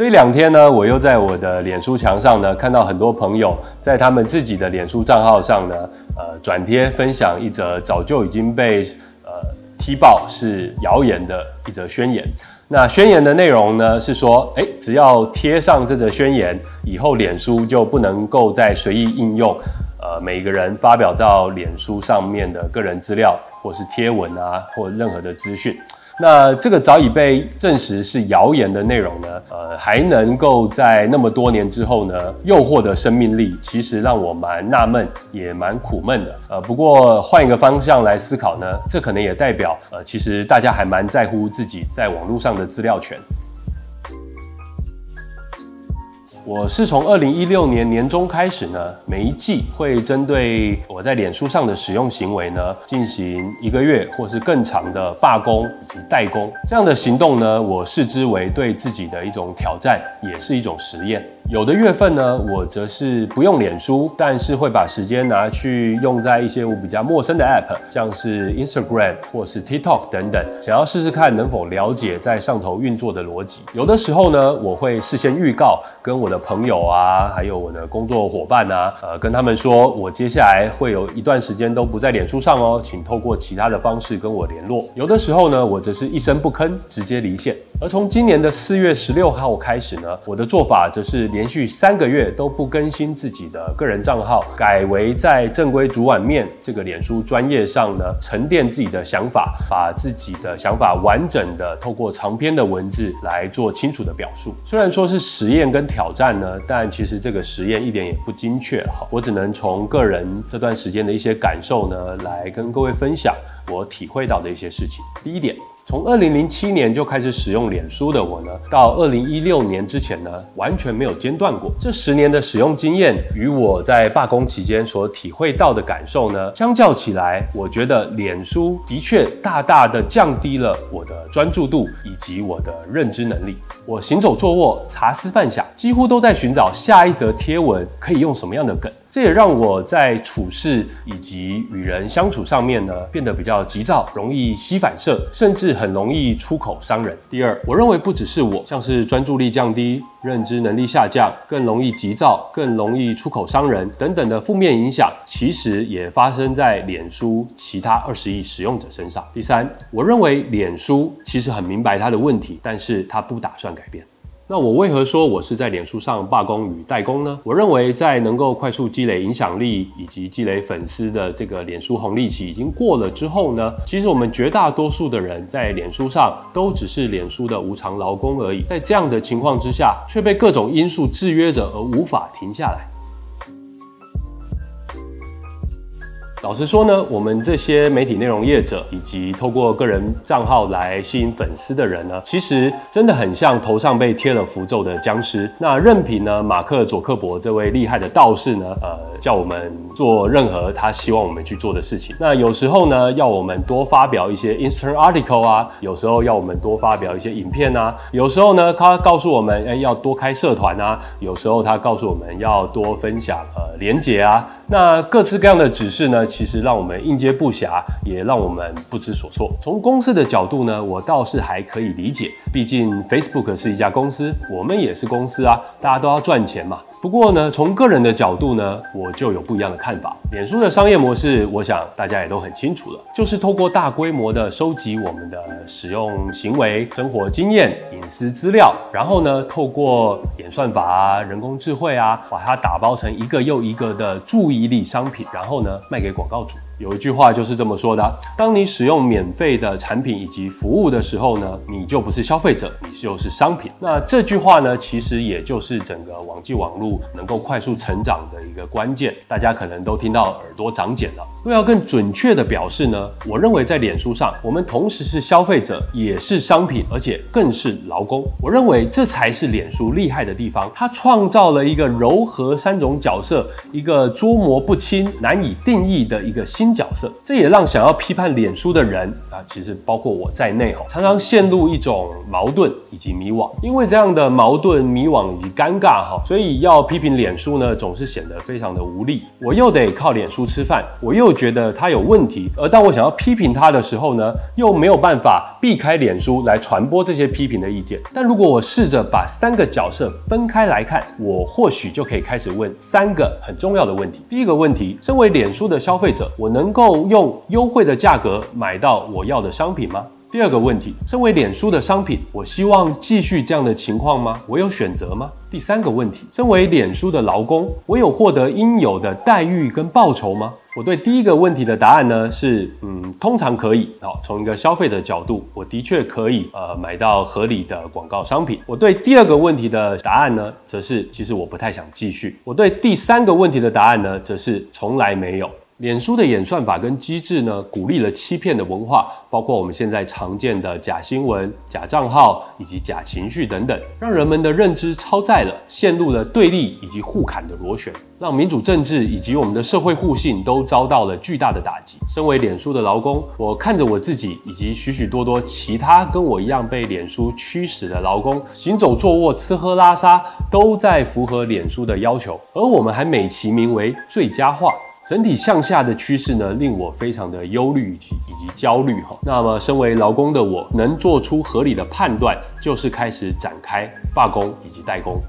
这两天呢，我又在我的脸书墙上呢，看到很多朋友在他们自己的脸书账号上呢，呃，转贴分享一则早就已经被呃踢爆是谣言的一则宣言。那宣言的内容呢是说，诶，只要贴上这则宣言，以后脸书就不能够再随意应用，呃，每一个人发表到脸书上面的个人资料，或是贴文啊，或任何的资讯。那这个早已被证实是谣言的内容呢，呃，还能够在那么多年之后呢，又获得生命力，其实让我蛮纳闷，也蛮苦闷的。呃，不过换一个方向来思考呢，这可能也代表，呃，其实大家还蛮在乎自己在网络上的资料权。我是从二零一六年年中开始呢，每一季会针对我在脸书上的使用行为呢，进行一个月或是更长的罢工以及代工。这样的行动呢，我视之为对自己的一种挑战，也是一种实验。有的月份呢，我则是不用脸书，但是会把时间拿去用在一些我比较陌生的 App，像是 Instagram 或是 TikTok 等等，想要试试看能否了解在上头运作的逻辑。有的时候呢，我会事先预告，跟我的朋友啊，还有我的工作伙伴啊，呃，跟他们说我接下来会有一段时间都不在脸书上哦，请透过其他的方式跟我联络。有的时候呢，我则是一声不吭，直接离线。而从今年的四月十六号开始呢，我的做法则是连续三个月都不更新自己的个人账号，改为在正规煮碗面这个脸书专业上呢，沉淀自己的想法，把自己的想法完整的透过长篇的文字来做清楚的表述。虽然说是实验跟挑战呢，但其实这个实验一点也不精确哈，我只能从个人这段时间的一些感受呢，来跟各位分享我体会到的一些事情。第一点。从二零零七年就开始使用脸书的我呢，到二零一六年之前呢，完全没有间断过。这十年的使用经验与我在罢工期间所体会到的感受呢，相较起来，我觉得脸书的确大大的降低了我的专注度以及我的认知能力。我行走坐卧、茶思饭想，几乎都在寻找下一则贴文可以用什么样的梗。这也让我在处事以及与人相处上面呢，变得比较急躁，容易膝反射，甚至很容易出口伤人。第二，我认为不只是我，像是专注力降低、认知能力下降、更容易急躁、更容易出口伤人等等的负面影响，其实也发生在脸书其他二十亿使用者身上。第三，我认为脸书其实很明白它的问题，但是它不打算改变。那我为何说我是在脸书上罢工与代工呢？我认为在能够快速积累影响力以及积累粉丝的这个脸书红利期已经过了之后呢，其实我们绝大多数的人在脸书上都只是脸书的无偿劳工而已。在这样的情况之下，却被各种因素制约着而无法停下来。老实说呢，我们这些媒体内容业者以及透过个人账号来吸引粉丝的人呢，其实真的很像头上被贴了符咒的僵尸。那任凭呢，马克·佐克伯这位厉害的道士呢，呃，叫我们做任何他希望我们去做的事情。那有时候呢，要我们多发表一些 Instagram article 啊，有时候要我们多发表一些影片啊，有时候呢，他告诉我们，哎，要多开社团啊，有时候他告诉我们要多分享呃连结啊。那各式各样的指示呢，其实让我们应接不暇，也让我们不知所措。从公司的角度呢，我倒是还可以理解，毕竟 Facebook 是一家公司，我们也是公司啊，大家都要赚钱嘛。不过呢，从个人的角度呢，我就有不一样的看法。脸书的商业模式，我想大家也都很清楚了，就是透过大规模的收集我们的使用行为、生活经验、隐私资料，然后呢，透过演算法啊、人工智慧啊，把它打包成一个又一个的注意力商品，然后呢，卖给广告主。有一句话就是这么说的：当你使用免费的产品以及服务的时候呢，你就不是消费者，你就是商品。那这句话呢，其实也就是整个网际网路能够快速成长的一个关键。大家可能都听到耳朵长茧了。若要更准确的表示呢，我认为在脸书上，我们同时是消费者，也是商品，而且更是劳工。我认为这才是脸书厉害的地方，它创造了一个糅合三种角色、一个捉摸不清、难以定义的一个新。角色，这也让想要批判脸书的人啊，其实包括我在内哈，常常陷入一种矛盾以及迷惘。因为这样的矛盾、迷惘以及尴尬哈，所以要批评脸书呢，总是显得非常的无力。我又得靠脸书吃饭，我又觉得它有问题，而当我想要批评它的时候呢，又没有办法避开脸书来传播这些批评的意见。但如果我试着把三个角色分开来看，我或许就可以开始问三个很重要的问题。第一个问题，身为脸书的消费者，我能能够用优惠的价格买到我要的商品吗？第二个问题，身为脸书的商品，我希望继续这样的情况吗？我有选择吗？第三个问题，身为脸书的劳工，我有获得应有的待遇跟报酬吗？我对第一个问题的答案呢是，嗯，通常可以。好，从一个消费的角度，我的确可以，呃，买到合理的广告商品。我对第二个问题的答案呢，则是其实我不太想继续。我对第三个问题的答案呢，则是从来没有。脸书的演算法跟机制呢，鼓励了欺骗的文化，包括我们现在常见的假新闻、假账号以及假情绪等等，让人们的认知超载了，陷入了对立以及互砍的螺旋，让民主政治以及我们的社会互信都遭到了巨大的打击。身为脸书的劳工，我看着我自己以及许许多多其他跟我一样被脸书驱使的劳工，行走坐卧、吃喝拉撒都在符合脸书的要求，而我们还美其名为最佳化。整体向下的趋势呢，令我非常的忧虑以及以及焦虑哈。那么，身为劳工的我，能做出合理的判断，就是开始展开罢工以及代工。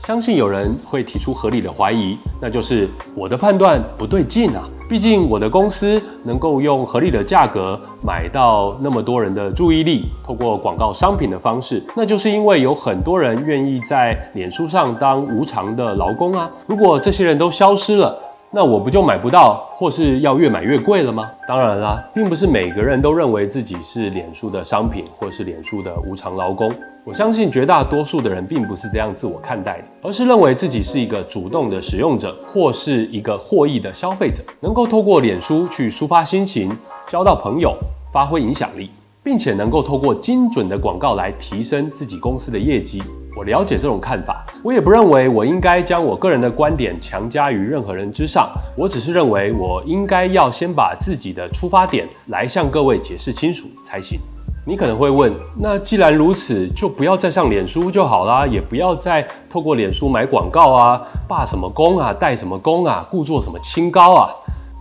相信有人会提出合理的怀疑，那就是我的判断不对劲啊！毕竟我的公司能够用合理的价格买到那么多人的注意力，透过广告商品的方式，那就是因为有很多人愿意在脸书上当无偿的劳工啊！如果这些人都消失了，那我不就买不到，或是要越买越贵了吗？当然啦，并不是每个人都认为自己是脸书的商品，或是脸书的无偿劳工。我相信绝大多数的人并不是这样自我看待的，而是认为自己是一个主动的使用者，或是一个获益的消费者，能够透过脸书去抒发心情、交到朋友、发挥影响力，并且能够透过精准的广告来提升自己公司的业绩。我了解这种看法，我也不认为我应该将我个人的观点强加于任何人之上。我只是认为我应该要先把自己的出发点来向各位解释清楚才行。你可能会问，那既然如此，就不要再上脸书就好啦，也不要再透过脸书买广告啊，罢什么工啊，带什么工啊，故作什么清高啊？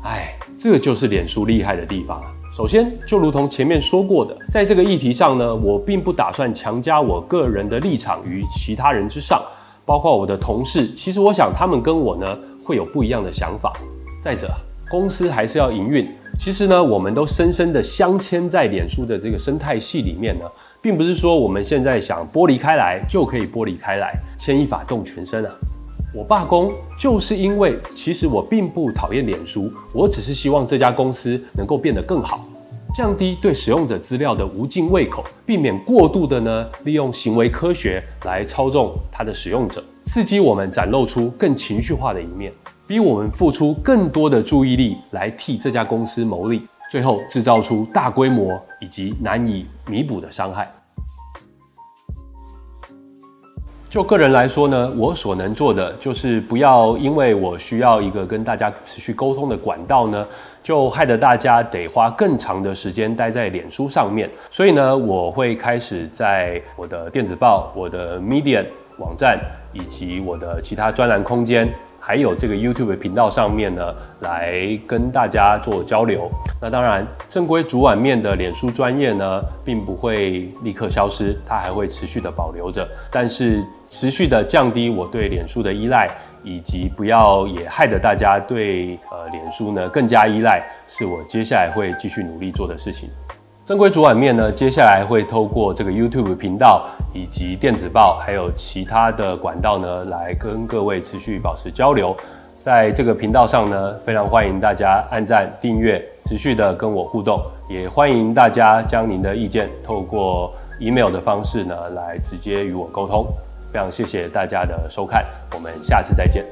哎，这就是脸书厉害的地方。首先，就如同前面说过的，在这个议题上呢，我并不打算强加我个人的立场于其他人之上，包括我的同事。其实我想他们跟我呢会有不一样的想法。再者，公司还是要营运。其实呢，我们都深深的镶嵌在脸书的这个生态系里面呢，并不是说我们现在想剥离开来就可以剥离开来，牵一发动全身啊。我罢工就是因为，其实我并不讨厌脸书，我只是希望这家公司能够变得更好，降低对使用者资料的无尽胃口，避免过度的呢利用行为科学来操纵它的使用者，刺激我们展露出更情绪化的一面，逼我们付出更多的注意力来替这家公司牟利，最后制造出大规模以及难以弥补的伤害。就个人来说呢，我所能做的就是不要因为我需要一个跟大家持续沟通的管道呢，就害得大家得花更长的时间待在脸书上面。所以呢，我会开始在我的电子报、我的 media 网站以及我的其他专栏空间。还有这个 YouTube 频道上面呢，来跟大家做交流。那当然，正规煮碗面的脸书专业呢，并不会立刻消失，它还会持续的保留着。但是，持续的降低我对脸书的依赖，以及不要也害得大家对呃脸书呢更加依赖，是我接下来会继续努力做的事情。正规煮碗面呢，接下来会透过这个 YouTube 频道以及电子报，还有其他的管道呢，来跟各位持续保持交流。在这个频道上呢，非常欢迎大家按赞、订阅，持续的跟我互动。也欢迎大家将您的意见透过 email 的方式呢，来直接与我沟通。非常谢谢大家的收看，我们下次再见。